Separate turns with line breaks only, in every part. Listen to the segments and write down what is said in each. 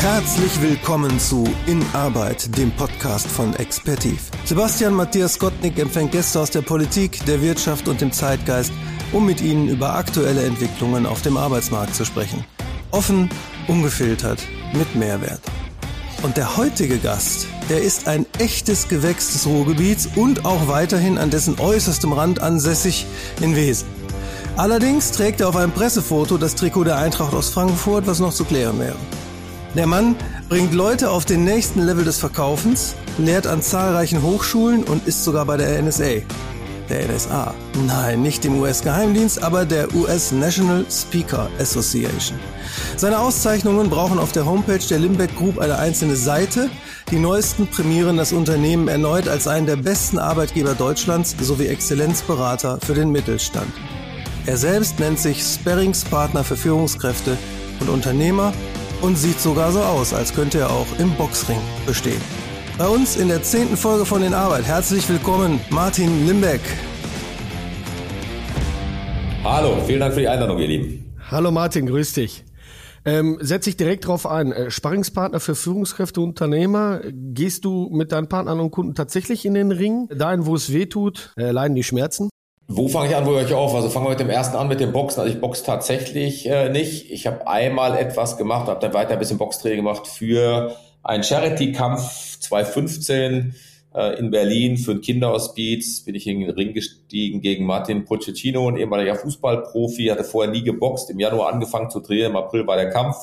Herzlich willkommen zu In Arbeit, dem Podcast von Expertiv. Sebastian Matthias Gottnick empfängt Gäste aus der Politik, der Wirtschaft und dem Zeitgeist, um mit ihnen über aktuelle Entwicklungen auf dem Arbeitsmarkt zu sprechen. Offen, ungefiltert, mit Mehrwert. Und der heutige Gast, der ist ein echtes Gewächs des Ruhrgebiets und auch weiterhin an dessen äußerstem Rand ansässig in Wesen. Allerdings trägt er auf einem Pressefoto das Trikot der Eintracht aus Frankfurt, was noch zu klären wäre. Der Mann bringt Leute auf den nächsten Level des Verkaufens, lehrt an zahlreichen Hochschulen und ist sogar bei der NSA. Der NSA. Nein, nicht dem US-Geheimdienst, aber der US National Speaker Association. Seine Auszeichnungen brauchen auf der Homepage der Limbeck Group eine einzelne Seite. Die neuesten prämieren das Unternehmen erneut als einen der besten Arbeitgeber Deutschlands sowie Exzellenzberater für den Mittelstand. Er selbst nennt sich Sparringspartner für Führungskräfte und Unternehmer und sieht sogar so aus, als könnte er auch im Boxring bestehen. Bei uns in der zehnten Folge von den Arbeit. Herzlich willkommen, Martin Limbeck.
Hallo, vielen Dank für die Einladung, ihr Lieben.
Hallo Martin, grüß dich. Ähm, setz dich direkt drauf ein. Äh, Sparringspartner für Führungskräfte und Unternehmer. Gehst du mit deinen Partnern und Kunden tatsächlich in den Ring? Dahin, wo es weh tut, äh, leiden die Schmerzen?
Wo fange ich an, wo höre ich auf? Also fangen wir mit dem ersten an, mit dem Boxen. Also ich boxe tatsächlich äh, nicht. Ich habe einmal etwas gemacht, habe dann weiter ein bisschen Boxtraining gemacht für einen Charity-Kampf 2015 äh, in Berlin für ein Kinderhospiz. Bin ich in den Ring gestiegen gegen Martin Pochettino, ein ehemaliger Fußballprofi. Hatte vorher nie geboxt. Im Januar angefangen zu trainieren. Im April war der Kampf.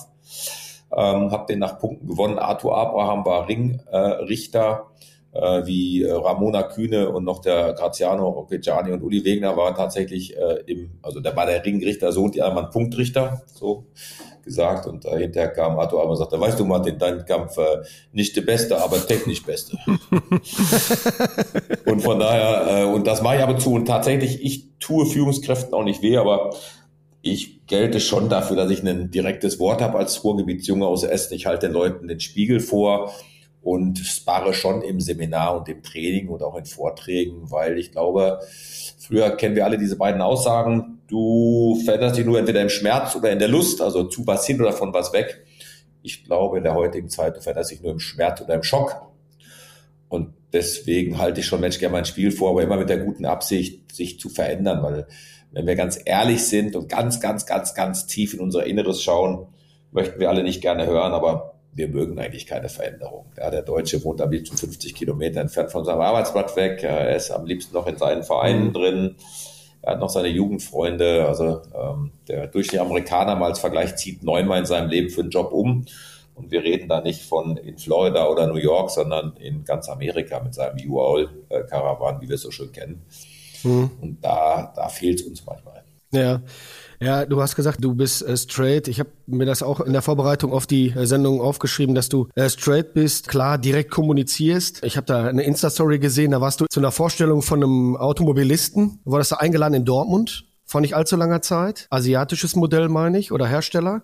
Ähm, habe den nach Punkten gewonnen. Arthur Abraham war Ringrichter. Äh, äh, wie äh, Ramona Kühne und noch der Graziano Occhiani und Uli Wegner war tatsächlich äh, im, also da war der Ringrichter so und die anderen Punktrichter, so gesagt. Und hinterher kam Arthur aber und sagte, weißt du Martin, dein Kampf äh, nicht der Beste, aber technisch Beste. und von daher, äh, und das mache ich aber zu. Und tatsächlich, ich tue Führungskräften auch nicht weh, aber ich gelte schon dafür, dass ich ein direktes Wort habe als Ruhrgebietsjunge aus Essen. Ich halte den Leuten den Spiegel vor und spare schon im Seminar und im Training und auch in Vorträgen, weil ich glaube, früher kennen wir alle diese beiden Aussagen, du veränderst dich nur entweder im Schmerz oder in der Lust, also zu was hin oder von was weg. Ich glaube, in der heutigen Zeit, du veränderst dich nur im Schmerz oder im Schock. Und deswegen halte ich schon Mensch gerne mein Spiel vor, aber immer mit der guten Absicht, sich zu verändern, weil wenn wir ganz ehrlich sind und ganz, ganz, ganz, ganz tief in unser Inneres schauen, möchten wir alle nicht gerne hören, aber wir mögen eigentlich keine Veränderung. Ja, der Deutsche wohnt am liebsten 50 Kilometer entfernt von seinem Arbeitsplatz weg. Er ist am liebsten noch in seinen Vereinen mhm. drin. Er hat noch seine Jugendfreunde. Also ähm, der durchschnittliche Amerikaner mal als Vergleich zieht neunmal in seinem Leben für einen Job um. Und wir reden da nicht von in Florida oder New York, sondern in ganz Amerika mit seinem U-Haul-Karawan, wie wir es so schön kennen. Mhm. Und da, da fehlt es uns manchmal.
Ja, ja, du hast gesagt, du bist äh, straight. Ich habe mir das auch in der Vorbereitung auf die äh, Sendung aufgeschrieben, dass du äh, straight bist, klar, direkt kommunizierst. Ich habe da eine Insta-Story gesehen, da warst du zu einer Vorstellung von einem Automobilisten, wurdest du eingeladen in Dortmund vor nicht allzu langer Zeit. Asiatisches Modell, meine ich, oder Hersteller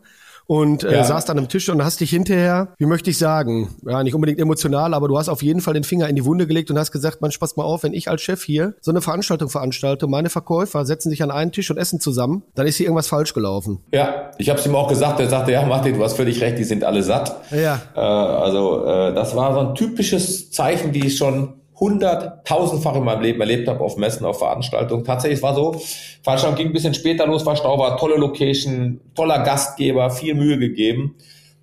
und äh, ja. saßt an einem Tisch und hast dich hinterher, wie möchte ich sagen, ja, nicht unbedingt emotional, aber du hast auf jeden Fall den Finger in die Wunde gelegt und hast gesagt, man pass mal auf, wenn ich als Chef hier so eine Veranstaltung veranstalte, meine Verkäufer setzen sich an einen Tisch und essen zusammen, dann ist hier irgendwas falsch gelaufen.
Ja, ich habe es ihm auch gesagt, er sagte, ja, Martin, du hast völlig recht, die sind alle satt. Ja. Äh, also äh, das war so ein typisches Zeichen, die ich schon hunderttausendfach in meinem Leben erlebt habe auf Messen, auf Veranstaltungen. Tatsächlich, es war so, Veranstaltung ging ein bisschen später los, war Stau, war tolle Location, toller Gastgeber, viel Mühe gegeben.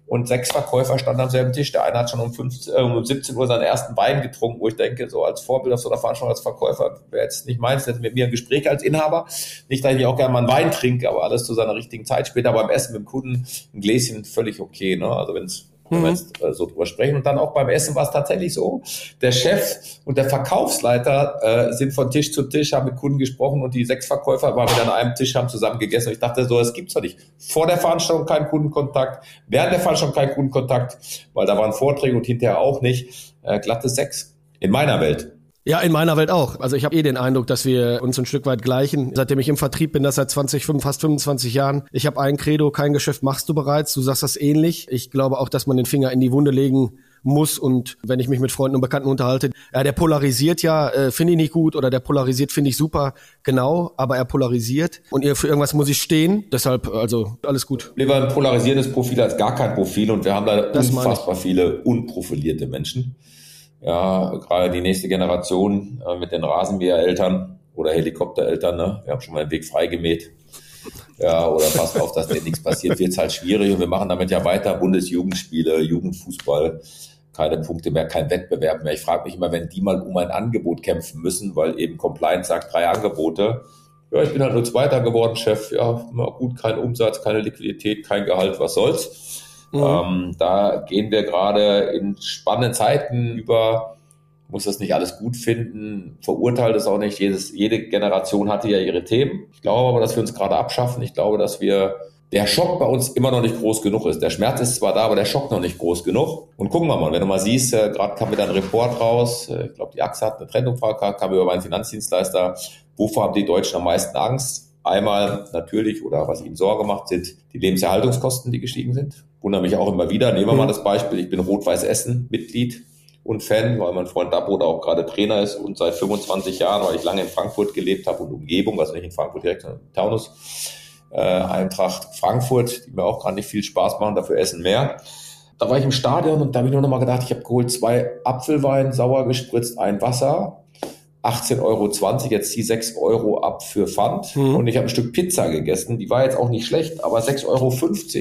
Und sechs Verkäufer standen am selben Tisch. Der eine hat schon um, 15, äh, um 17 Uhr seinen ersten Wein getrunken, wo ich denke, so als Vorbild auf so einer Veranstaltung als Verkäufer wäre jetzt nicht meins, jetzt mit mir ein Gespräch als Inhaber. Nicht, dass ich auch gerne mal einen Wein trinke, aber alles zu seiner richtigen Zeit. Später beim Essen mit dem Kunden ein Gläschen völlig okay. Ne? Also wenn es wenn wir mhm. jetzt äh, so drüber sprechen. Und dann auch beim Essen war es tatsächlich so, der Chef und der Verkaufsleiter äh, sind von Tisch zu Tisch, haben mit Kunden gesprochen und die sechs Verkäufer waren wieder an einem Tisch, haben zusammen gegessen. Und ich dachte so, das gibt's doch nicht. Vor der Veranstaltung kein Kundenkontakt, während der Veranstaltung kein Kundenkontakt, weil da waren Vorträge und hinterher auch nicht. Äh, glatte Sex. In meiner Welt.
Ja, in meiner Welt auch. Also ich habe eh den Eindruck, dass wir uns ein Stück weit gleichen. Seitdem ich im Vertrieb bin, das seit 20, fast 25 Jahren. Ich habe ein Credo, kein Geschäft machst du bereits. Du sagst das ähnlich. Ich glaube auch, dass man den Finger in die Wunde legen muss. Und wenn ich mich mit Freunden und Bekannten unterhalte, ja, der polarisiert ja, äh, finde ich nicht gut oder der polarisiert finde ich super, genau, aber er polarisiert und für irgendwas muss ich stehen. Deshalb, also alles gut.
Lieber ein polarisierendes Profil als gar kein Profil und wir haben da das unfassbar viele unprofilierte Menschen. Ja, gerade die nächste Generation äh, mit den Rasenmähereltern oder Helikoptereltern, ne? wir haben schon mal den Weg freigemäht ja, oder passt auf, dass dir nichts passiert, wird es halt schwierig. Und wir machen damit ja weiter Bundesjugendspiele, Jugendfußball, keine Punkte mehr, kein Wettbewerb mehr. Ich frage mich immer, wenn die mal um ein Angebot kämpfen müssen, weil eben Compliance sagt, drei Angebote. Ja, ich bin halt nur Zweiter geworden, Chef. Ja, gut, kein Umsatz, keine Liquidität, kein Gehalt, was soll's. Mhm. Ähm, da gehen wir gerade in spannenden Zeiten über muss das nicht alles gut finden, verurteilt es auch nicht. Jedes, jede Generation hatte ja ihre Themen. Ich glaube aber, dass wir uns gerade abschaffen. Ich glaube, dass wir der Schock bei uns immer noch nicht groß genug ist. Der Schmerz ist zwar da, aber der Schock noch nicht groß genug. Und gucken wir mal, wenn du mal siehst, äh, gerade kam wieder ein Report raus, äh, ich glaube, die AXA hat eine Trendumfrage, kam über meinen Finanzdienstleister, wovor haben die Deutschen am meisten Angst? Einmal natürlich, oder was ihnen Sorge macht, sind die Lebenserhaltungskosten, die gestiegen sind. Wundere mich auch immer wieder. Nehmen wir mal mhm. das Beispiel, ich bin Rot-Weiß Essen Mitglied und Fan, weil mein Freund Dabo da auch gerade Trainer ist und seit 25 Jahren, weil ich lange in Frankfurt gelebt habe und Umgebung, also nicht in Frankfurt direkt, sondern in Taunus, äh, Eintracht Frankfurt, die mir auch gerade nicht viel Spaß machen, dafür essen mehr. Da war ich im Stadion und da habe ich nur noch mal gedacht, ich habe geholt zwei Apfelwein, sauer gespritzt, ein Wasser, 18,20 Euro, jetzt die 6 Euro ab für Pfand. Mhm. Und ich habe ein Stück Pizza gegessen, die war jetzt auch nicht schlecht, aber 6,50 Euro,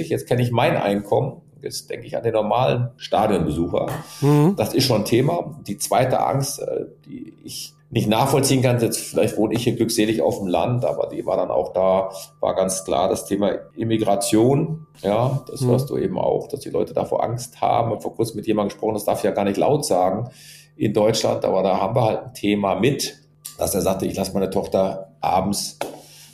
jetzt kenne ich mein Einkommen Jetzt denke ich an den normalen Stadionbesucher. Mhm. Das ist schon ein Thema. Die zweite Angst, äh, die ich nicht nachvollziehen kann, jetzt vielleicht wohne ich hier glückselig auf dem Land, aber die war dann auch da, war ganz klar das Thema Immigration. Ja, das mhm. hörst du eben auch, dass die Leute davor Angst haben. Ich habe vor kurzem mit jemandem gesprochen, das darf ich ja gar nicht laut sagen in Deutschland, aber da haben wir halt ein Thema mit, dass er sagte, ich lasse meine Tochter abends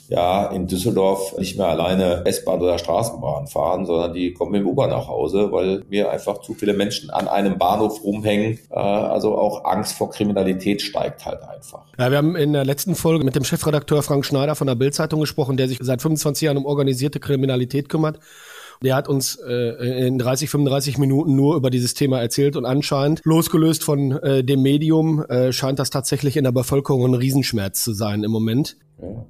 ja in Düsseldorf nicht mehr alleine S-Bahn oder Straßenbahn fahren, sondern die kommen mit dem Uber nach Hause, weil mir einfach zu viele Menschen an einem Bahnhof rumhängen. Äh, also auch Angst vor Kriminalität steigt halt einfach.
Ja, wir haben in der letzten Folge mit dem Chefredakteur Frank Schneider von der Bildzeitung gesprochen, der sich seit 25 Jahren um organisierte Kriminalität kümmert. Der hat uns äh, in 30, 35 Minuten nur über dieses Thema erzählt und anscheinend, losgelöst von äh, dem Medium, äh, scheint das tatsächlich in der Bevölkerung ein Riesenschmerz zu sein im Moment. Ja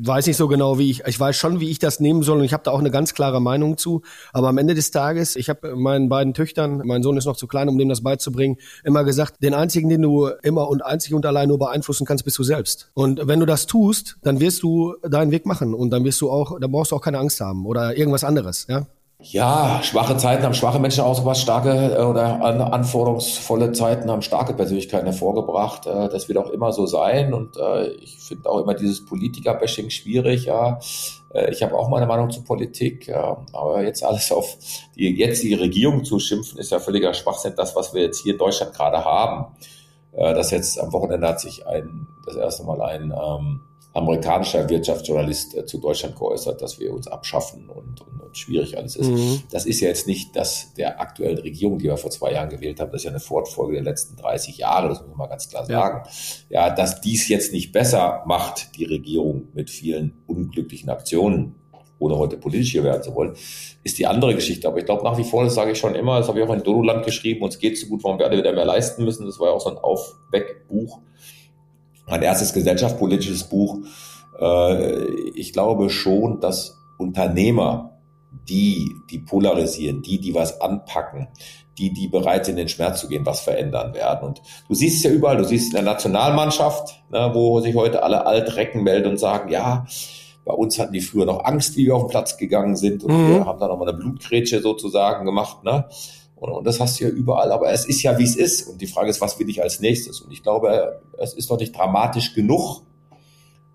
weiß nicht so genau, wie ich, ich weiß schon, wie ich das nehmen soll und ich habe da auch eine ganz klare Meinung zu. Aber am Ende des Tages, ich habe meinen beiden Töchtern, mein Sohn ist noch zu klein, um dem das beizubringen, immer gesagt, den einzigen, den du immer und einzig und allein nur beeinflussen kannst, bist du selbst. Und wenn du das tust, dann wirst du deinen Weg machen und dann wirst du auch, dann brauchst du auch keine Angst haben oder irgendwas anderes, ja.
Ja, schwache Zeiten haben schwache Menschen ausgebracht, starke äh, oder anforderungsvolle Zeiten haben starke Persönlichkeiten hervorgebracht. Äh, das wird auch immer so sein und äh, ich finde auch immer dieses Politiker-Bashing schwierig. Ja, ich habe auch meine Meinung zur Politik, aber jetzt alles auf die jetzige Regierung zu schimpfen, ist ja völliger Schwachsinn. Das, was wir jetzt hier in Deutschland gerade haben, das jetzt am Wochenende hat sich ein das erste Mal ein ähm, amerikanischer Wirtschaftsjournalist äh, zu Deutschland geäußert, dass wir uns abschaffen und, und, und schwierig alles ist. Mhm. Das ist ja jetzt nicht das der aktuellen Regierung, die wir vor zwei Jahren gewählt haben. Das ist ja eine Fortfolge der letzten 30 Jahre, das muss man mal ganz klar sagen. Ja, ja dass dies jetzt nicht besser macht, die Regierung mit vielen unglücklichen Aktionen, ohne heute politisch hier werden zu wollen, ist die andere Geschichte. Aber ich glaube nach wie vor, das sage ich schon immer, das habe ich auch in Dodoland geschrieben, uns geht so gut, warum wir alle wieder mehr leisten müssen. Das war ja auch so ein Aufweckbuch mein erstes gesellschaftspolitisches Buch. Äh, ich glaube schon, dass Unternehmer, die, die polarisieren, die, die was anpacken, die, die bereit sind, in den Schmerz zu gehen, was verändern werden. Und du siehst es ja überall, du siehst es in der Nationalmannschaft, ne, wo sich heute alle Altrecken melden und sagen, ja, bei uns hatten die früher noch Angst, wie wir auf den Platz gegangen sind und mhm. wir haben da nochmal eine Blutgrätsche sozusagen gemacht. Ne? Und, das hast du ja überall. Aber es ist ja, wie es ist. Und die Frage ist, was will ich als nächstes? Und ich glaube, es ist doch nicht dramatisch genug,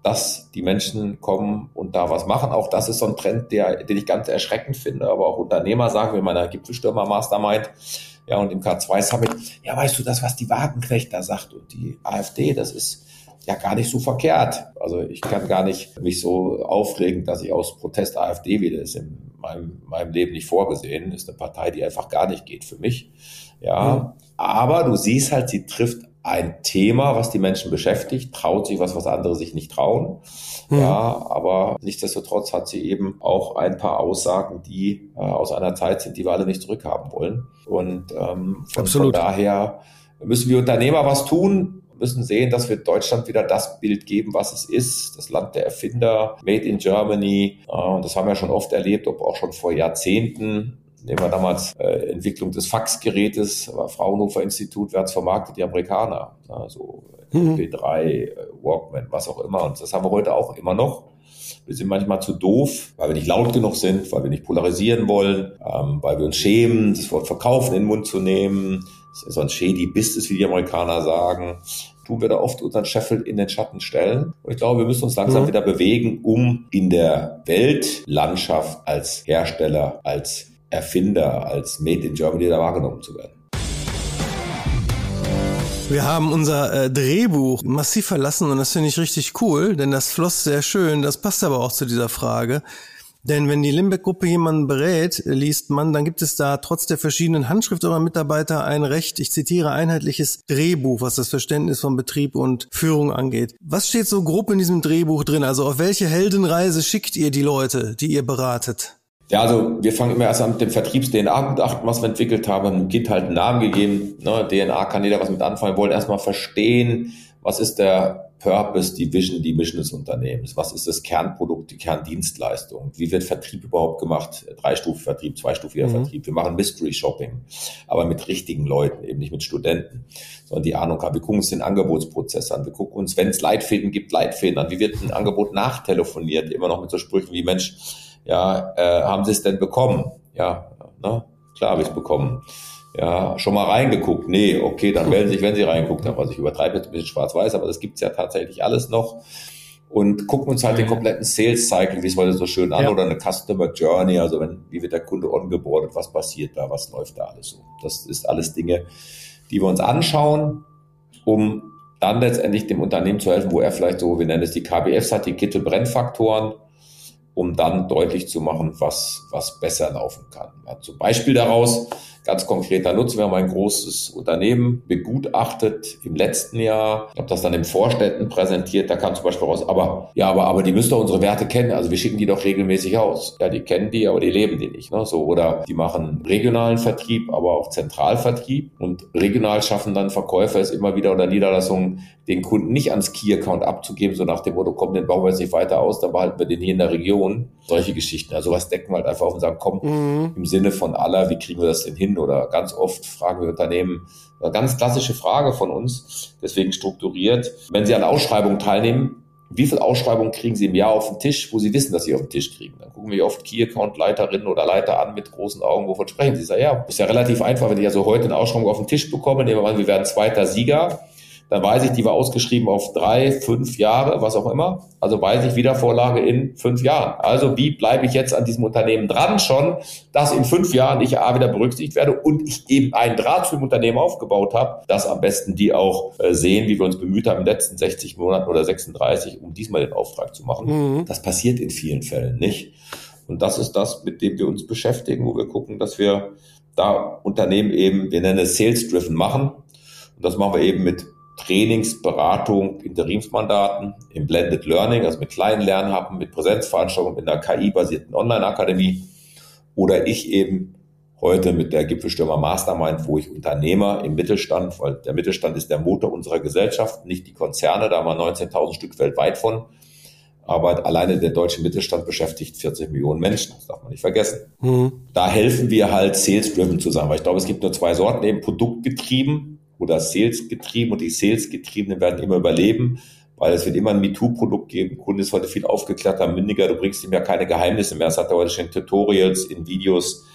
dass die Menschen kommen und da was machen. Auch das ist so ein Trend, der, den ich ganz erschreckend finde. Aber auch Unternehmer sagen wir in meiner Gipfelstürmer-Mastermind, ja, und im K2-Summit, ja, weißt du, das, was die Wagenknecht da sagt und die AfD, das ist ja gar nicht so verkehrt. Also ich kann gar nicht mich so aufregen, dass ich aus Protest AfD wähle. Das ist in meinem, meinem Leben nicht vorgesehen. Ist eine Partei, die einfach gar nicht geht für mich. Ja, mhm. aber du siehst halt, sie trifft ein Thema, was die Menschen beschäftigt, traut sich was, was andere sich nicht trauen. Mhm. Ja, aber nichtsdestotrotz hat sie eben auch ein paar Aussagen, die äh, aus einer Zeit sind, die wir alle nicht zurückhaben wollen. Und ähm, von, von daher müssen wir Unternehmer was tun, müssen sehen, dass wir Deutschland wieder das Bild geben, was es ist. Das Land der Erfinder, Made in Germany. Äh, und das haben wir schon oft erlebt, ob auch schon vor Jahrzehnten. Nehmen wir damals äh, Entwicklung des Faxgerätes, Fraunhofer Institut, wer hat es vermarktet? Die Amerikaner. Also mhm. MP3, äh, Walkman, was auch immer. Und das haben wir heute auch immer noch. Wir sind manchmal zu doof, weil wir nicht laut genug sind, weil wir nicht polarisieren wollen, ähm, weil wir uns schämen, das Wort verkaufen in den Mund zu nehmen. Das ist so ein shady Business, wie die Amerikaner sagen. Tun wir da oft unseren Scheffel in den Schatten stellen. Und ich glaube, wir müssen uns langsam mhm. wieder bewegen, um in der Weltlandschaft als Hersteller, als Erfinder, als Made in Germany da wahrgenommen zu werden.
Wir haben unser äh, Drehbuch massiv verlassen und das finde ich richtig cool, denn das floss sehr schön. Das passt aber auch zu dieser Frage. Denn wenn die Limbeck-Gruppe jemanden berät, liest man, dann gibt es da trotz der verschiedenen Handschrift eurer Mitarbeiter ein recht, ich zitiere, einheitliches Drehbuch, was das Verständnis von Betrieb und Führung angeht. Was steht so grob in diesem Drehbuch drin? Also auf welche Heldenreise schickt ihr die Leute, die ihr beratet?
Ja, also wir fangen immer erst an mit dem Vertriebs-DNA-Gutachten, was wir entwickelt haben, einem Kind halt einen Namen gegeben. Ne? DNA kann jeder was mit anfangen. Wir wollen erstmal verstehen, was ist der Purpose, die Vision, die Mission des Unternehmens? Was ist das Kernprodukt, die Kerndienstleistung? Wie wird Vertrieb überhaupt gemacht? Dreistufiger Vertrieb, zweistufiger mhm. Vertrieb. Wir machen Mystery Shopping, aber mit richtigen Leuten, eben nicht mit Studenten, sondern die Ahnung haben. Wir gucken uns den Angebotsprozess an. Wir gucken uns, wenn es Leitfäden gibt, Leitfäden an. Wie wird ein Angebot nachtelefoniert? Immer noch mit so Sprüchen wie, Mensch, ja, äh, haben Sie es denn bekommen? Ja, ne? klar habe ich es bekommen. Ja, schon mal reingeguckt? Nee, okay, dann melden Sie sich, wenn Sie reingeguckt haben. Also ich übertreibe jetzt ein bisschen schwarz-weiß, aber das gibt's ja tatsächlich alles noch. Und gucken uns halt den kompletten Sales Cycle, wie es heute so schön an, ja. oder eine Customer Journey, also wenn, wie wird der Kunde ongeboardet, was passiert da, was läuft da alles so. Das ist alles Dinge, die wir uns anschauen, um dann letztendlich dem Unternehmen zu helfen, wo er vielleicht so, wir nennen es die KBFs hat, die Kittel-Brennfaktoren, um dann deutlich zu machen, was, was besser laufen kann. Ja, zum Beispiel daraus, ganz konkreter Nutzen, wir haben ein großes Unternehmen begutachtet im letzten Jahr, ich habe das dann im Vorständen präsentiert, da kam zum Beispiel raus, aber ja, aber, aber die müssen doch unsere Werte kennen, also wir schicken die doch regelmäßig aus. Ja, die kennen die, aber die leben die nicht. Ne? So, oder die machen regionalen Vertrieb, aber auch Zentralvertrieb und regional schaffen dann Verkäufer es immer wieder oder Niederlassungen, den Kunden nicht ans Key-Account abzugeben, so nach dem Motto, komm, den bauen wir jetzt nicht weiter aus, dann behalten wir den hier in der Region. Solche Geschichten. Also was decken wir halt einfach auf und sagen, komm, mhm. im Sinne von aller, wie kriegen wir das denn hin? Oder ganz oft fragen wir Unternehmen, eine ganz klassische Frage von uns, deswegen strukturiert, wenn Sie an Ausschreibungen teilnehmen, wie viele Ausschreibungen kriegen Sie im Jahr auf den Tisch, wo Sie wissen, dass Sie auf den Tisch kriegen? Dann gucken wir oft Key-Account-Leiterinnen oder Leiter an mit großen Augen, wovon sprechen Sie? Sagen, ja, ist ja relativ einfach, wenn ich also heute eine Ausschreibung auf den Tisch bekomme, nehmen wir an, wir werden zweiter Sieger, dann weiß ich, die war ausgeschrieben auf drei, fünf Jahre, was auch immer. Also weiß ich Wiedervorlage in fünf Jahren. Also wie bleibe ich jetzt an diesem Unternehmen dran schon, dass in fünf Jahren ich A wieder berücksichtigt werde und ich eben einen Draht zu dem Unternehmen aufgebaut habe, dass am besten die auch äh, sehen, wie wir uns bemüht haben in den letzten 60 Monaten oder 36, um diesmal den Auftrag zu machen. Mhm. Das passiert in vielen Fällen nicht. Und das ist das, mit dem wir uns beschäftigen, wo wir gucken, dass wir da Unternehmen eben, wir nennen es Sales-Driven machen. Und das machen wir eben mit Trainingsberatung, Interimsmandaten im Blended Learning, also mit kleinen Lernhappen, mit Präsenzveranstaltungen in einer KI-basierten Online-Akademie oder ich eben heute mit der Gipfelstürmer Mastermind, wo ich Unternehmer im Mittelstand, weil der Mittelstand ist der Motor unserer Gesellschaft, nicht die Konzerne, da haben wir 19.000 Stück weltweit von, aber alleine der deutsche Mittelstand beschäftigt 40 Millionen Menschen, das darf man nicht vergessen. Mhm. Da helfen wir halt sales-driven zusammen, weil ich glaube, es gibt nur zwei Sorten, eben produktgetrieben oder Sales getrieben und die Sales getriebenen werden immer überleben, weil es wird immer ein MeToo-Produkt geben. Kunde ist heute viel aufgeklärter, mündiger, du bringst ihm ja keine Geheimnisse mehr. Das hat er heute schon in Tutorials, in Videos,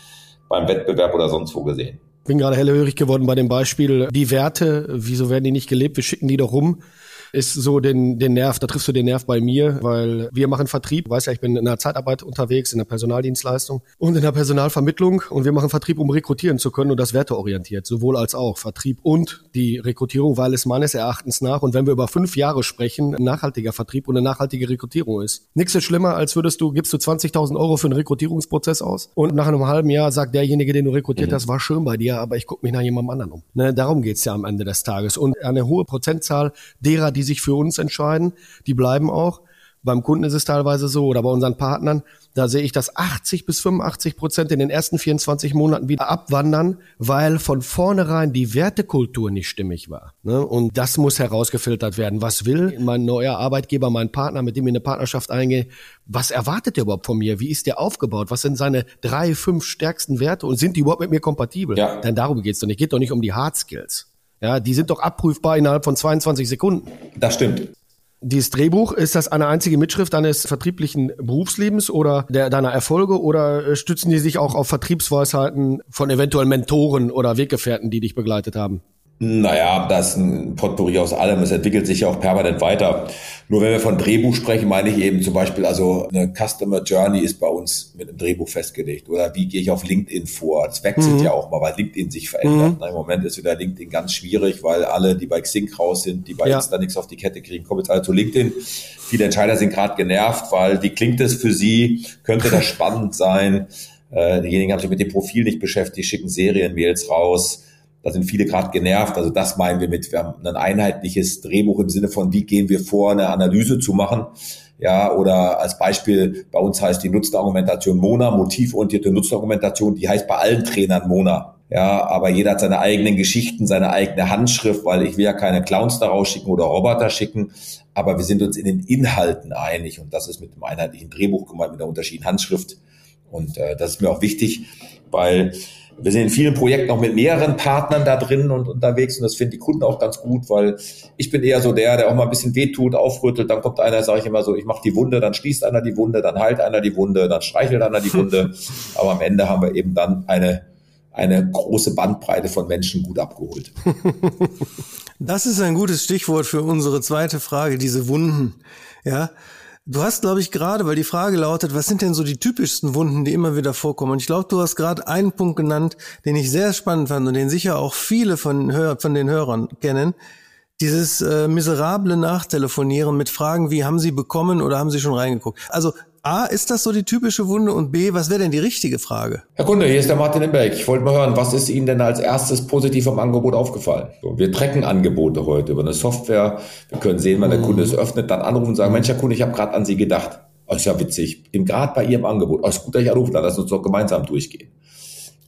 beim Wettbewerb oder sonst wo gesehen.
Ich bin gerade hellhörig geworden bei dem Beispiel, die Werte, wieso werden die nicht gelebt? Wir schicken die doch rum. Ist so den, den Nerv, da triffst du den Nerv bei mir, weil wir machen Vertrieb. Weißt ja, ich bin in der Zeitarbeit unterwegs, in der Personaldienstleistung und in der Personalvermittlung und wir machen Vertrieb, um rekrutieren zu können und das werteorientiert, sowohl als auch Vertrieb und die Rekrutierung, weil es meines Erachtens nach und wenn wir über fünf Jahre sprechen, ein nachhaltiger Vertrieb und eine nachhaltige Rekrutierung ist. Nichts ist schlimmer, als würdest du, gibst du 20.000 Euro für einen Rekrutierungsprozess aus und nach einem halben Jahr sagt derjenige, den du rekrutiert mhm. hast, war schön bei dir, aber ich gucke mich nach jemandem anderen um. Ne, darum geht's ja am Ende des Tages. Und eine hohe Prozentzahl derer, die sich für uns entscheiden, die bleiben auch. Beim Kunden ist es teilweise so oder bei unseren Partnern, da sehe ich, dass 80 bis 85 Prozent in den ersten 24 Monaten wieder abwandern, weil von vornherein die Wertekultur nicht stimmig war. Ne? Und das muss herausgefiltert werden. Was will mein neuer Arbeitgeber, mein Partner, mit dem ich eine Partnerschaft eingehe, was erwartet er überhaupt von mir? Wie ist der aufgebaut? Was sind seine drei, fünf stärksten Werte und sind die überhaupt mit mir kompatibel? Ja. Denn darum geht's doch nicht. Geht doch nicht um die Hard Skills. Ja, die sind doch abprüfbar innerhalb von 22 Sekunden.
Das stimmt.
Dieses Drehbuch, ist das eine einzige Mitschrift deines vertrieblichen Berufslebens oder der, deiner Erfolge oder äh, stützen die sich auch auf Vertriebsweisheiten von eventuell Mentoren oder Weggefährten, die dich begleitet haben?
Naja, das ist ein Potpourri aus allem. Es entwickelt sich ja auch permanent weiter. Nur wenn wir von Drehbuch sprechen, meine ich eben zum Beispiel, also eine Customer Journey ist bei uns mit einem Drehbuch festgelegt. Oder wie gehe ich auf LinkedIn vor? Es wechselt mhm. ja auch mal, weil LinkedIn sich verändert. Mhm. Im Moment ist wieder LinkedIn ganz schwierig, weil alle, die bei Xing raus sind, die bei ja. Insta nichts auf die Kette kriegen, kommen jetzt alle zu LinkedIn. Viele Entscheider sind gerade genervt, weil wie klingt es für sie? Könnte das spannend sein? Äh, diejenigen haben sich mit dem Profil nicht beschäftigt, schicken Serienmails raus da sind viele gerade genervt. Also das meinen wir mit, wir haben ein einheitliches Drehbuch im Sinne von, wie gehen wir vor, eine Analyse zu machen. Ja, oder als Beispiel, bei uns heißt die Nutzenargumentation Mona, motivorientierte Nutzenargumentation, die heißt bei allen Trainern Mona. Ja, aber jeder hat seine eigenen Geschichten, seine eigene Handschrift, weil ich will ja keine Clowns da rausschicken oder Roboter schicken, aber wir sind uns in den Inhalten einig und das ist mit dem einheitlichen Drehbuch gemeint, mit der unterschiedlichen Handschrift. Und äh, das ist mir auch wichtig, weil wir sind in vielen Projekten auch mit mehreren Partnern da drin und unterwegs und das finden die Kunden auch ganz gut, weil ich bin eher so der, der auch mal ein bisschen wehtut, aufrüttelt, dann kommt einer, sage ich immer so, ich mache die Wunde, dann schließt einer die Wunde, dann heilt einer die Wunde, dann streichelt einer die Wunde, aber am Ende haben wir eben dann eine, eine große Bandbreite von Menschen gut abgeholt.
Das ist ein gutes Stichwort für unsere zweite Frage, diese Wunden. Ja, Du hast, glaube ich, gerade, weil die Frage lautet, was sind denn so die typischsten Wunden, die immer wieder vorkommen? Und ich glaube, du hast gerade einen Punkt genannt, den ich sehr spannend fand und den sicher auch viele von, von den Hörern kennen. Dieses äh, miserable Nachtelefonieren mit Fragen wie, haben Sie bekommen oder haben Sie schon reingeguckt? Also A, ist das so die typische Wunde? Und B, was wäre denn die richtige Frage?
Herr Kunde, hier ist der Martin Imberg. Ich wollte mal hören, was ist Ihnen denn als erstes positiv am Angebot aufgefallen? So, wir tracken Angebote heute über eine Software. Wir können sehen, wann der Kunde es öffnet, dann anrufen und sagen, Mensch, Herr Kunde, ich habe gerade an Sie gedacht. Oh, ist ja witzig. Gerade bei Ihrem Angebot. Oh, ist gut, dass ich anrufe, dann lass uns doch gemeinsam durchgehen.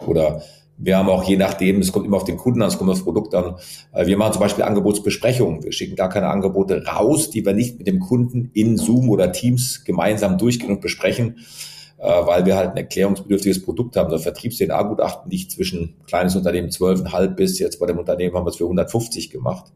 Oder wir haben auch je nachdem, es kommt immer auf den Kunden an, es kommt auf das Produkt an. Äh, wir machen zum Beispiel Angebotsbesprechungen. Wir schicken gar keine Angebote raus, die wir nicht mit dem Kunden in Zoom oder Teams gemeinsam durchgehen und besprechen, weil wir halt ein erklärungsbedürftiges Produkt haben. Das Vertriebs-DNA-Gutachten liegt zwischen kleines Unternehmen 12,5 bis jetzt bei dem Unternehmen haben wir es für 150 gemacht.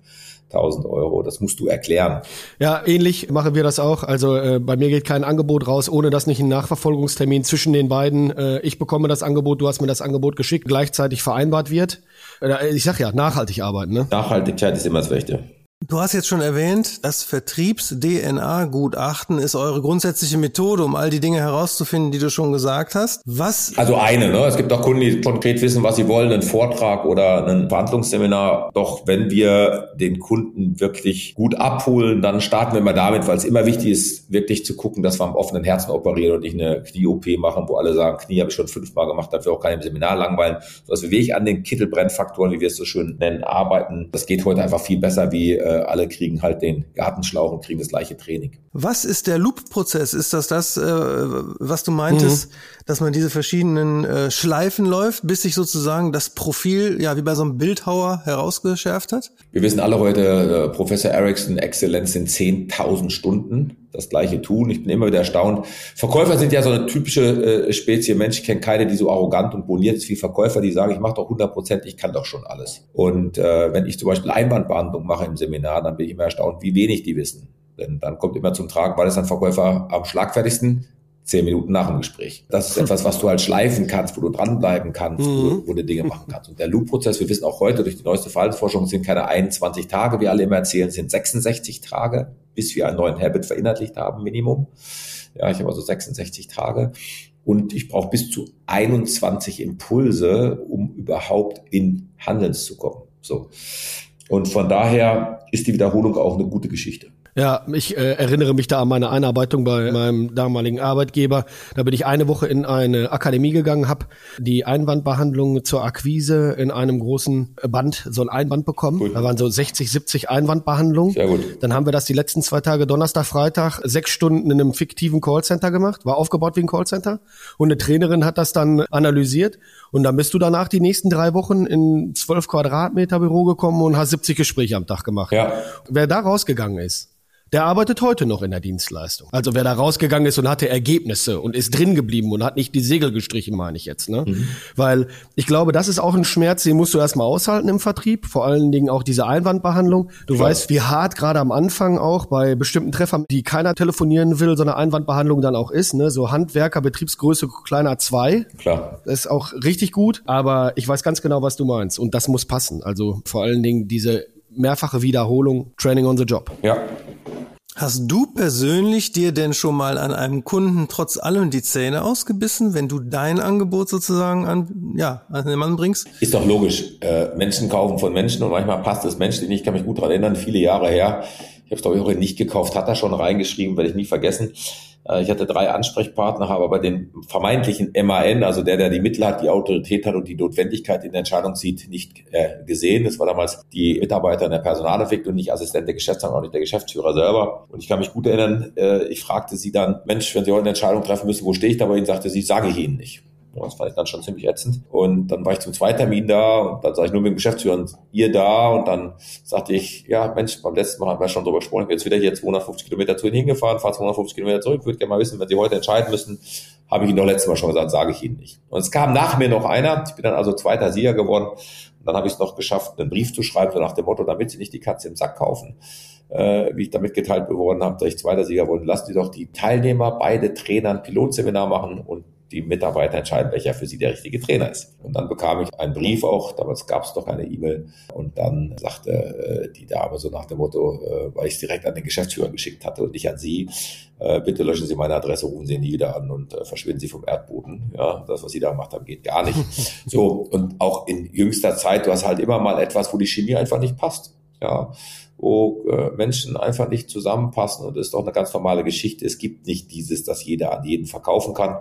1000 Euro. Das musst du erklären.
Ja, ähnlich machen wir das auch. Also äh, bei mir geht kein Angebot raus, ohne dass nicht ein Nachverfolgungstermin zwischen den beiden, äh, ich bekomme das Angebot, du hast mir das Angebot geschickt, gleichzeitig vereinbart wird. Äh, ich sag ja, nachhaltig arbeiten. Ne?
Nachhaltigkeit ist immer das Rechte.
Du hast jetzt schon erwähnt, das Vertriebs-DNA-Gutachten ist eure grundsätzliche Methode, um all die Dinge herauszufinden, die du schon gesagt hast. Was?
Also eine, ne? Es gibt auch Kunden, die konkret wissen, was sie wollen, einen Vortrag oder ein Verhandlungsseminar. Doch wenn wir den Kunden wirklich gut abholen, dann starten wir mal damit, weil es immer wichtig ist, wirklich zu gucken, dass wir am offenen Herzen operieren und nicht eine Knie-OP machen, wo alle sagen, Knie habe ich schon fünfmal gemacht, dafür auch kein Seminar langweilen. Dass wir wirklich an den Kittelbrennfaktoren, wie wir es so schön nennen, arbeiten. Das geht heute einfach viel besser wie alle kriegen halt den Gartenschlauch und kriegen das gleiche Training.
Was ist der Loop-Prozess? Ist das das, äh, was du meintest, mhm. Dass man diese verschiedenen äh, Schleifen läuft, bis sich sozusagen das Profil, ja, wie bei so einem Bildhauer herausgeschärft hat?
Wir wissen alle heute, äh, Professor Ericsson, Exzellenz sind 10.000 Stunden das Gleiche tun. Ich bin immer wieder erstaunt. Verkäufer sind ja so eine typische äh, Spezie Mensch. Ich kenne keine, die so arrogant und boniert ist wie Verkäufer, die sagen, ich mache doch 100 Prozent, ich kann doch schon alles. Und äh, wenn ich zum Beispiel Einwandbehandlung mache im Seminar, dann bin ich immer erstaunt, wie wenig die wissen. Denn dann kommt immer zum Tragen, weil es ein Verkäufer am schlagfertigsten? Zehn Minuten nach dem Gespräch. Das ist etwas, was du halt schleifen kannst, wo du dranbleiben kannst, mhm. wo, wo, du Dinge machen kannst. Und der Loop-Prozess, wir wissen auch heute durch die neueste Verhaltensforschung, sind keine 21 Tage, wie alle immer erzählen, sind 66 Tage, bis wir einen neuen Habit verinnerlicht haben, Minimum. Ja, ich habe also 66 Tage. Und ich brauche bis zu 21 Impulse, um überhaupt in Handelns zu kommen. So. Und von daher ist die Wiederholung auch eine gute Geschichte.
Ja, ich äh, erinnere mich da an meine Einarbeitung bei meinem damaligen Arbeitgeber. Da bin ich eine Woche in eine Akademie gegangen, habe die Einwandbehandlung zur Akquise in einem großen Band, so ein Einband bekommen. Gut. Da waren so 60, 70 Einwandbehandlungen. Sehr gut. Dann haben wir das die letzten zwei Tage, Donnerstag, Freitag, sechs Stunden in einem fiktiven Callcenter gemacht. War aufgebaut wie ein Callcenter. Und eine Trainerin hat das dann analysiert. Und dann bist du danach die nächsten drei Wochen in zwölf Quadratmeter Büro gekommen und hast 70 Gespräche am Tag gemacht. Ja. Wer da rausgegangen ist, der arbeitet heute noch in der Dienstleistung. Also wer da rausgegangen ist und hatte Ergebnisse und ist drin geblieben und hat nicht die Segel gestrichen, meine ich jetzt. Ne? Mhm. Weil ich glaube, das ist auch ein Schmerz, den musst du erstmal aushalten im Vertrieb. Vor allen Dingen auch diese Einwandbehandlung. Du Klar. weißt, wie hart gerade am Anfang auch bei bestimmten Treffern, die keiner telefonieren will, so eine Einwandbehandlung dann auch ist. Ne? So Handwerker, Betriebsgröße kleiner zwei. Klar. Das ist auch richtig gut. Aber ich weiß ganz genau, was du meinst. Und das muss passen. Also vor allen Dingen diese mehrfache Wiederholung, Training on the Job.
Ja,
Hast du persönlich dir denn schon mal an einem Kunden trotz allem die Zähne ausgebissen, wenn du dein Angebot sozusagen an, ja, an den Mann bringst?
Ist doch logisch. Äh, Menschen kaufen von Menschen und manchmal passt es menschlich nicht. Ich kann mich gut daran erinnern, viele Jahre her. Ich habe es, glaube ich, auch nicht gekauft, hat er schon reingeschrieben, werde ich nie vergessen. Äh, ich hatte drei Ansprechpartner, habe aber den vermeintlichen MAN, also der, der die Mittel hat, die Autorität hat und die Notwendigkeit in der Entscheidung sieht, nicht äh, gesehen. Das war damals die Mitarbeiter in der Personalentwicklung, nicht Assistent der Geschäftsführer, auch nicht der Geschäftsführer selber. Und ich kann mich gut erinnern, äh, ich fragte sie dann, Mensch, wenn Sie heute eine Entscheidung treffen müssen, wo stehe ich da bei Ihnen? Sagte sie, sage ich Ihnen nicht. Das fand ich dann schon ziemlich ätzend. Und dann war ich zum Zweitermin da und dann sah ich nur mit dem Geschäftsführer und ihr da und dann sagte ich, ja Mensch, beim letzten Mal haben wir schon drüber gesprochen, ich bin jetzt wieder hier 250 Kilometer zu Ihnen hingefahren, fahre 250 Kilometer zurück, würde gerne mal wissen, wenn Sie heute entscheiden müssen, habe ich Ihnen doch letztes Mal schon gesagt, sage ich Ihnen nicht. Und es kam nach mir noch einer, ich bin dann also zweiter Sieger geworden und dann habe ich es noch geschafft, einen Brief zu schreiben, so nach dem Motto, damit Sie nicht die Katze im Sack kaufen. Äh, wie ich damit geteilt geworden habe, dass ich zweiter Sieger wurde, lassen Sie doch die Teilnehmer, beide Trainer ein Pilotseminar machen und die Mitarbeiter entscheiden, welcher für sie der richtige Trainer ist. Und dann bekam ich einen Brief auch, damals gab es noch keine E-Mail. Und dann sagte äh, die Dame so nach dem Motto, äh, weil ich es direkt an den Geschäftsführer geschickt hatte und nicht an sie, äh, bitte löschen Sie meine Adresse, rufen Sie nie wieder an und äh, verschwinden Sie vom Erdboden. Ja, das, was Sie da gemacht haben, geht gar nicht. so, und auch in jüngster Zeit, du hast halt immer mal etwas, wo die Chemie einfach nicht passt. Ja, wo äh, Menschen einfach nicht zusammenpassen und das ist doch eine ganz normale Geschichte. Es gibt nicht dieses, dass jeder an jeden verkaufen kann.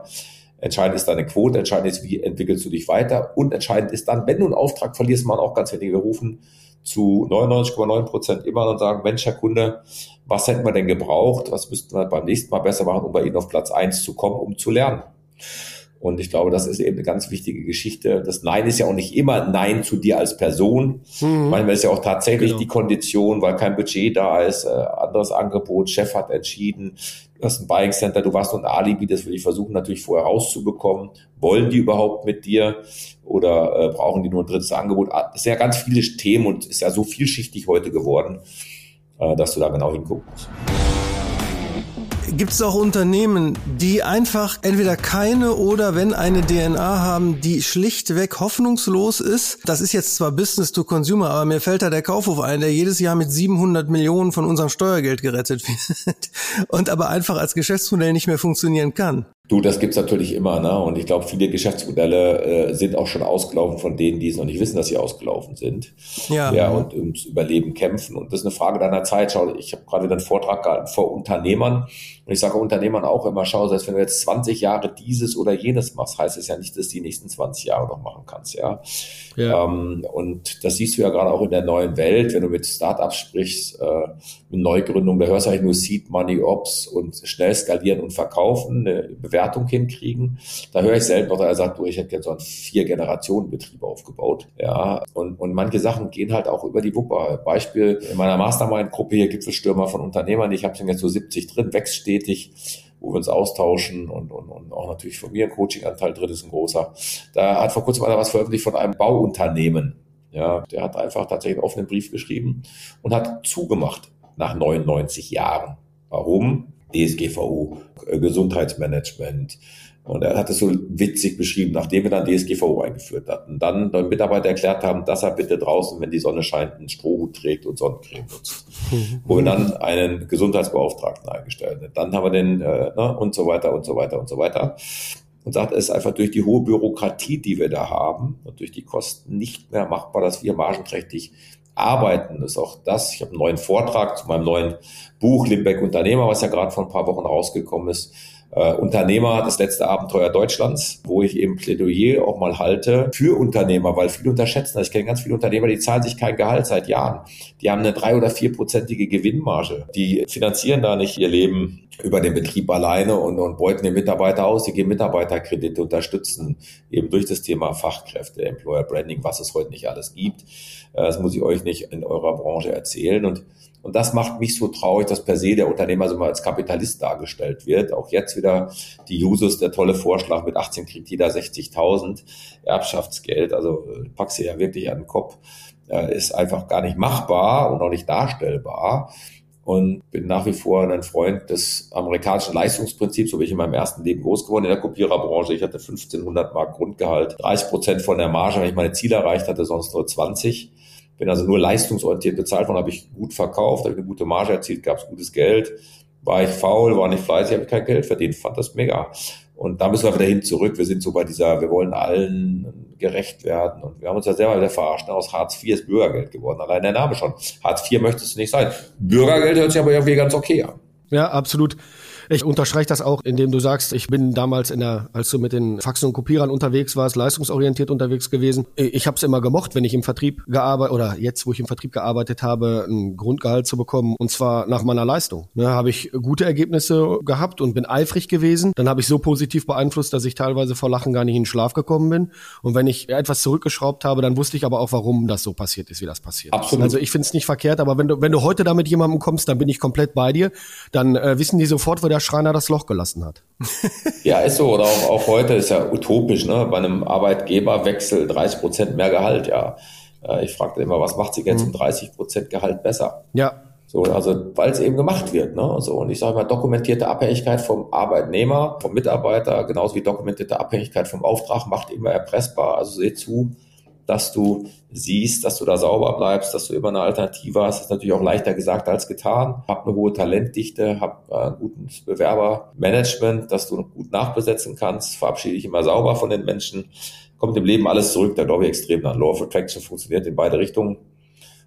Entscheidend ist deine Quote, entscheidend ist, wie entwickelst du dich weiter und entscheidend ist dann, wenn du einen Auftrag verlierst, man auch ganz wenige rufen zu 99,9 Prozent immer und sagen, Mensch, Herr Kunde, was hätten wir denn gebraucht? Was müssten wir beim nächsten Mal besser machen, um bei Ihnen auf Platz eins zu kommen, um zu lernen? Und ich glaube, das ist eben eine ganz wichtige Geschichte. Das Nein ist ja auch nicht immer Nein zu dir als Person. Mhm. Manchmal ist ja auch tatsächlich genau. die Kondition, weil kein Budget da ist, äh, anderes Angebot, Chef hat entschieden, du hast ein Buying Center, du warst ein Alibi, das will ich versuchen natürlich vorher rauszubekommen. Wollen die überhaupt mit dir oder äh, brauchen die nur ein drittes Angebot? Ah, das sind ja ganz viele Themen und ist ja so vielschichtig heute geworden, äh, dass du da genau hingucken musst.
Gibt es auch Unternehmen, die einfach entweder keine oder wenn eine DNA haben, die schlichtweg hoffnungslos ist? Das ist jetzt zwar Business to Consumer, aber mir fällt da der Kaufhof ein, der jedes Jahr mit 700 Millionen von unserem Steuergeld gerettet wird und aber einfach als Geschäftsmodell nicht mehr funktionieren kann.
Du, das gibt's natürlich immer, ne? Und ich glaube, viele Geschäftsmodelle äh, sind auch schon ausgelaufen von denen, die es noch nicht wissen, dass sie ausgelaufen sind. Ja. ja und ums Überleben kämpfen. Und das ist eine Frage deiner Zeit. Schau, ich habe gerade wieder einen Vortrag gehalten vor Unternehmern. Und ich sage Unternehmern auch immer, schau, selbst wenn du jetzt 20 Jahre dieses oder jenes machst, heißt es ja nicht, dass du die nächsten 20 Jahre noch machen kannst, ja. ja. Ähm, und das siehst du ja gerade auch in der neuen Welt, wenn du mit Startups sprichst, äh, mit Neugründung, da hörst du eigentlich nur Seed Money Ops und schnell skalieren und verkaufen, eine Bewertung hinkriegen. Da höre ich noch, er sagt, du, ich hätte jetzt so einen Vier-Generationen-Betrieb aufgebaut. Ja, und, und manche Sachen gehen halt auch über die Wupper. Beispiel in meiner Mastermind-Gruppe hier Gipfelstürmer von Unternehmern, ich habe jetzt so 70 drin, wächst stetig wo wir uns austauschen und, und, und auch natürlich von mir ein Coaching-Anteil drin ist ein großer. Da hat vor kurzem einer was veröffentlicht von einem Bauunternehmen. Ja, der hat einfach tatsächlich einen offenen Brief geschrieben und hat zugemacht nach 99 Jahren. Warum? DSGVO, äh, Gesundheitsmanagement, und er hat es so witzig beschrieben, nachdem wir dann DSGVO eingeführt hatten. Dann den Mitarbeiter erklärt haben, dass er bitte draußen, wenn die Sonne scheint, einen Strohhut trägt und Sonnencreme nutzt. Mhm. Wo wir dann einen Gesundheitsbeauftragten eingestellt haben. Dann haben wir den, äh, ne, und so weiter und so weiter und so weiter. Und sagt, es ist einfach durch die hohe Bürokratie, die wir da haben und durch die Kosten nicht mehr machbar, dass wir margenträchtig arbeiten. Ist auch das. Ich habe einen neuen Vortrag zu meinem neuen Buch Limbeck Unternehmer, was ja gerade vor ein paar Wochen rausgekommen ist äh, Unternehmer, das letzte Abenteuer Deutschlands, wo ich eben Plädoyer auch mal halte für Unternehmer, weil viele unterschätzen das. Ich kenne ganz viele Unternehmer, die zahlen sich kein Gehalt seit Jahren. Die haben eine drei- oder vierprozentige Gewinnmarge. Die finanzieren da nicht ihr Leben über den Betrieb alleine und, und beuten den Mitarbeiter aus. Die geben Mitarbeiterkredite, unterstützen eben durch das Thema Fachkräfte, Employer Branding, was es heute nicht alles gibt. Äh, das muss ich euch nicht in eurer Branche erzählen. Und und das macht mich so traurig, dass per se der Unternehmer so mal als Kapitalist dargestellt wird. Auch jetzt wieder die Jusos, der tolle Vorschlag mit 18 kriegt jeder 60.000 Erbschaftsgeld. Also äh, pack sie ja wirklich an den Kopf. Äh, ist einfach gar nicht machbar und auch nicht darstellbar. Und bin nach wie vor ein Freund des amerikanischen Leistungsprinzips, so bin ich in meinem ersten Leben groß geworden in der Kopiererbranche. Ich hatte 1500 Mark Grundgehalt, 30 Prozent von der Marge, wenn ich meine Ziele erreicht hatte, sonst nur 20. Bin also nur leistungsorientiert bezahlt worden, habe ich gut verkauft, habe eine gute Marge erzielt, gab es gutes Geld. War ich faul, war nicht fleißig, habe ich kein Geld verdient, fand das mega. Und da müssen wir wieder hin zurück. Wir sind so bei dieser, wir wollen allen gerecht werden. Und wir haben uns ja selber wieder verarscht. Aus Hartz IV ist Bürgergeld geworden. Allein der Name schon. Hartz IV möchtest du nicht sein. Bürgergeld hört sich aber irgendwie ganz okay an.
Ja, absolut. Ich unterstreiche das auch, indem du sagst, ich bin damals in der, als du mit den Faxen und Kopierern unterwegs warst, leistungsorientiert unterwegs gewesen. Ich habe es immer gemocht, wenn ich im Vertrieb gearbeitet oder jetzt, wo ich im Vertrieb gearbeitet habe, ein Grundgehalt zu bekommen und zwar nach meiner Leistung. Ne, habe ich gute Ergebnisse gehabt und bin eifrig gewesen. Dann habe ich so positiv beeinflusst, dass ich teilweise vor Lachen gar nicht in den Schlaf gekommen bin. Und wenn ich etwas zurückgeschraubt habe, dann wusste ich aber auch, warum das so passiert ist, wie das passiert Absolut. Also ich finde es nicht verkehrt, aber wenn du, wenn du heute da mit jemandem kommst, dann bin ich komplett bei dir. Dann äh, wissen die sofort, wo der Schreiner das Loch gelassen hat.
ja, ist so. Oder auch, auch heute ist ja utopisch, ne? Bei einem Arbeitgeberwechsel 30 Prozent mehr Gehalt, ja. Äh, ich fragte immer, was macht sich jetzt mhm. um 30 Prozent Gehalt besser?
Ja.
So, also weil es eben gemacht wird. Ne? So, und ich sage mal, dokumentierte Abhängigkeit vom Arbeitnehmer, vom Mitarbeiter, genauso wie dokumentierte Abhängigkeit vom Auftrag, macht immer erpressbar. Also seht zu, dass du siehst, dass du da sauber bleibst, dass du immer eine Alternative hast. Das ist natürlich auch leichter gesagt als getan. Hab eine hohe Talentdichte, hab äh, ein gutes Bewerbermanagement, dass du gut nachbesetzen kannst. Verabschiede dich immer sauber von den Menschen. Kommt im Leben alles zurück. Da glaube ich extrem an. Law of Attraction funktioniert in beide Richtungen.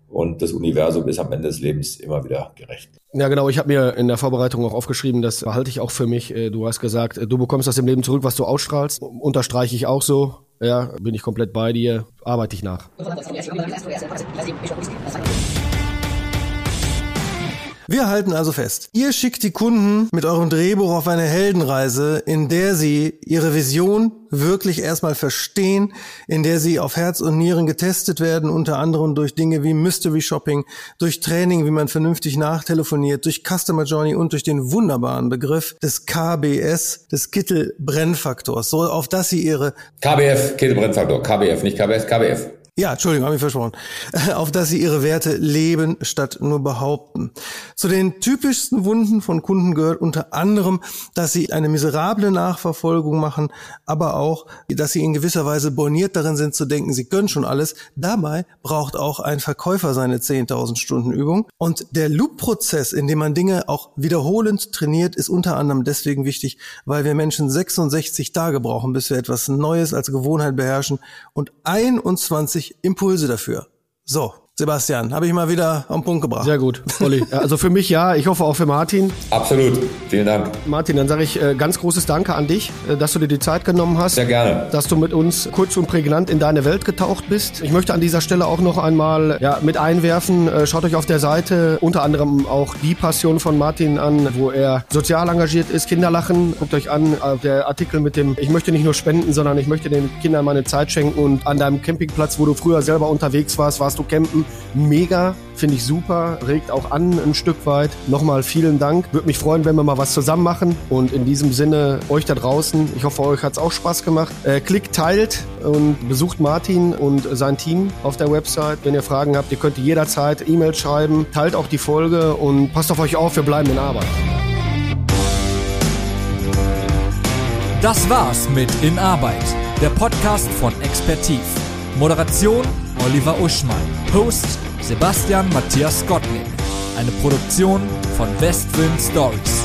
Und das Universum ist am Ende des Lebens immer wieder gerecht.
Ja, genau. Ich habe mir in der Vorbereitung auch aufgeschrieben, das halte ich auch für mich. Äh, du hast gesagt, äh, du bekommst das im Leben zurück, was du ausstrahlst. Unterstreiche ich auch so. Ja, bin ich komplett bei dir. Arbeite ich nach. Wir halten also fest. Ihr schickt die Kunden mit eurem Drehbuch auf eine Heldenreise, in der sie ihre Vision wirklich erstmal verstehen, in der sie auf Herz und Nieren getestet werden, unter anderem durch Dinge wie Mystery Shopping, durch Training, wie man vernünftig nachtelefoniert, durch Customer Journey und durch den wunderbaren Begriff des KBS, des Kittelbrennfaktors, so auf das sie ihre
KBF, Kittelbrennfaktor, KBF, nicht KBS, KBF.
Ja, Entschuldigung, habe ich versprochen. Auf dass sie ihre Werte leben statt nur behaupten. Zu den typischsten Wunden von Kunden gehört unter anderem, dass sie eine miserable Nachverfolgung machen, aber auch, dass sie in gewisser Weise borniert darin sind zu denken, sie können schon alles. Dabei braucht auch ein Verkäufer seine 10.000 Stunden Übung. Und der Loop-Prozess, in dem man Dinge auch wiederholend trainiert, ist unter anderem deswegen wichtig, weil wir Menschen 66 Tage brauchen, bis wir etwas Neues als Gewohnheit beherrschen und 21 Impulse dafür. So, Sebastian, habe ich mal wieder am Punkt gebracht.
Sehr gut, Olli. Also für mich ja, ich hoffe auch für Martin.
Absolut, vielen Dank.
Martin, dann sage ich äh, ganz großes Danke an dich, äh, dass du dir die Zeit genommen hast.
Sehr gerne.
Dass du mit uns kurz und prägnant in deine Welt getaucht bist. Ich möchte an dieser Stelle auch noch einmal ja, mit einwerfen, äh, schaut euch auf der Seite unter anderem auch die Passion von Martin an, wo er sozial engagiert ist, Kinderlachen. Guckt euch an, der Artikel mit dem, ich möchte nicht nur spenden, sondern ich möchte den Kindern meine Zeit schenken und an deinem Campingplatz, wo du früher selber unterwegs warst, warst du campen mega, finde ich super, regt auch an ein Stück weit. Nochmal vielen Dank. Würde mich freuen, wenn wir mal was zusammen machen. Und in diesem Sinne, euch da draußen, ich hoffe, euch hat es auch Spaß gemacht. Äh, klickt, teilt und besucht Martin und sein Team auf der Website. Wenn ihr Fragen habt, ihr könnt jederzeit E-Mail schreiben. Teilt auch die Folge und passt auf euch auf, wir bleiben in Arbeit.
Das war's mit In Arbeit, der Podcast von Expertiv. Moderation Oliver Uschmann. Host Sebastian Matthias Gottlieb. Eine Produktion von Westwind Stories.